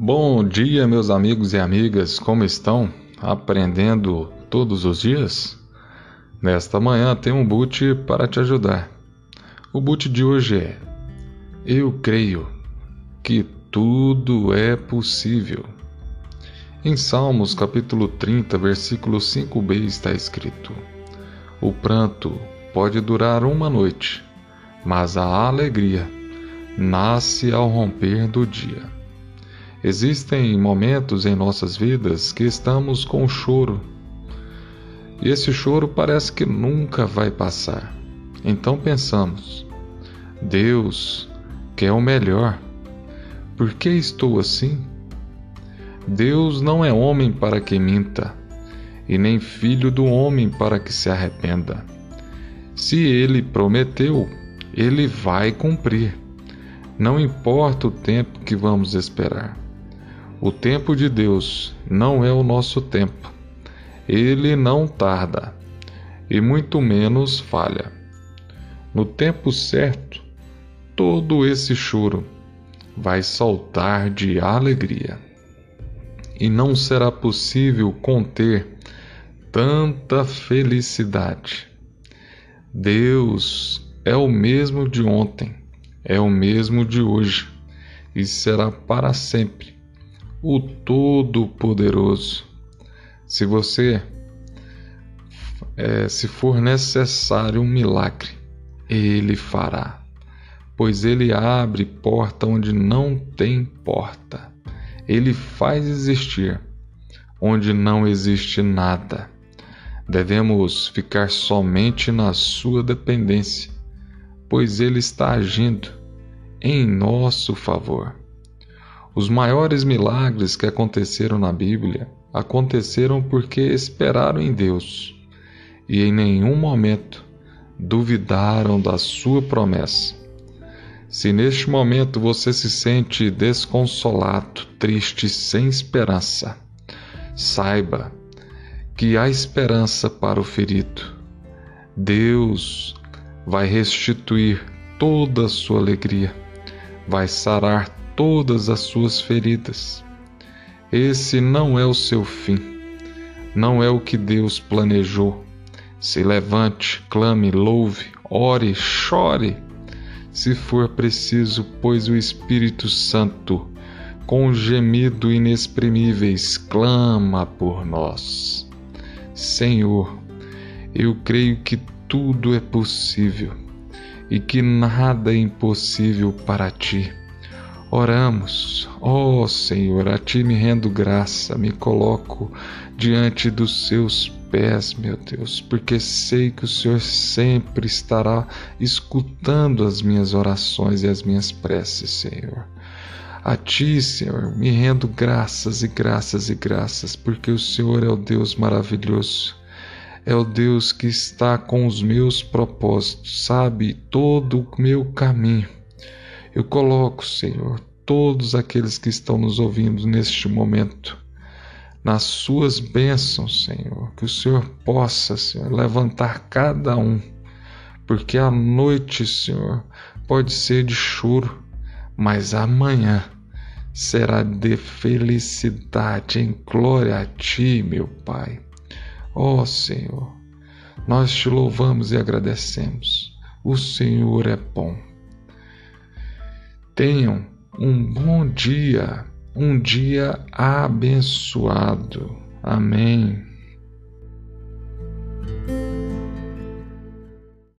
Bom dia, meus amigos e amigas, como estão? Aprendendo todos os dias? Nesta manhã tem um boot para te ajudar. O boot de hoje é: Eu creio que tudo é possível. Em Salmos capítulo 30, versículo 5b está escrito: O pranto pode durar uma noite, mas a alegria nasce ao romper do dia. Existem momentos em nossas vidas que estamos com choro. E esse choro parece que nunca vai passar. Então pensamos: Deus quer o melhor. Por que estou assim? Deus não é homem para que minta, e nem filho do homem para que se arrependa. Se ele prometeu, ele vai cumprir. Não importa o tempo que vamos esperar. O tempo de Deus não é o nosso tempo. Ele não tarda e muito menos falha. No tempo certo, todo esse choro vai saltar de alegria. E não será possível conter tanta felicidade. Deus é o mesmo de ontem, é o mesmo de hoje e será para sempre o Todo-Poderoso. Se você, é, se for necessário um milagre, Ele fará, pois Ele abre porta onde não tem porta. Ele faz existir onde não existe nada. Devemos ficar somente na Sua dependência, pois Ele está agindo em nosso favor. Os maiores milagres que aconteceram na Bíblia aconteceram porque esperaram em Deus e em nenhum momento duvidaram da sua promessa. Se neste momento você se sente desconsolado, triste, sem esperança, saiba que há esperança para o ferido. Deus vai restituir toda a sua alegria, vai sarar todas as suas feridas. Esse não é o seu fim, não é o que Deus planejou. Se levante, clame, louve, ore, chore, se for preciso, pois o Espírito Santo, com gemido inexprimíveis, clama por nós. Senhor, eu creio que tudo é possível e que nada é impossível para ti. Oramos, ó oh, Senhor, a Ti me rendo graça, me coloco diante dos Seus pés, meu Deus, porque sei que o Senhor sempre estará escutando as minhas orações e as minhas preces, Senhor. A Ti, Senhor, me rendo graças e graças e graças, porque o Senhor é o Deus maravilhoso. É o Deus que está com os meus propósitos, sabe todo o meu caminho. Eu coloco, Senhor, todos aqueles que estão nos ouvindo neste momento nas suas bênçãos, Senhor. Que o Senhor possa, Senhor, levantar cada um, porque a noite, Senhor, pode ser de choro, mas amanhã será de felicidade em glória a Ti, meu Pai. Ó oh, Senhor, nós te louvamos e agradecemos. O Senhor é bom. Tenham um bom dia, um dia abençoado. Amém.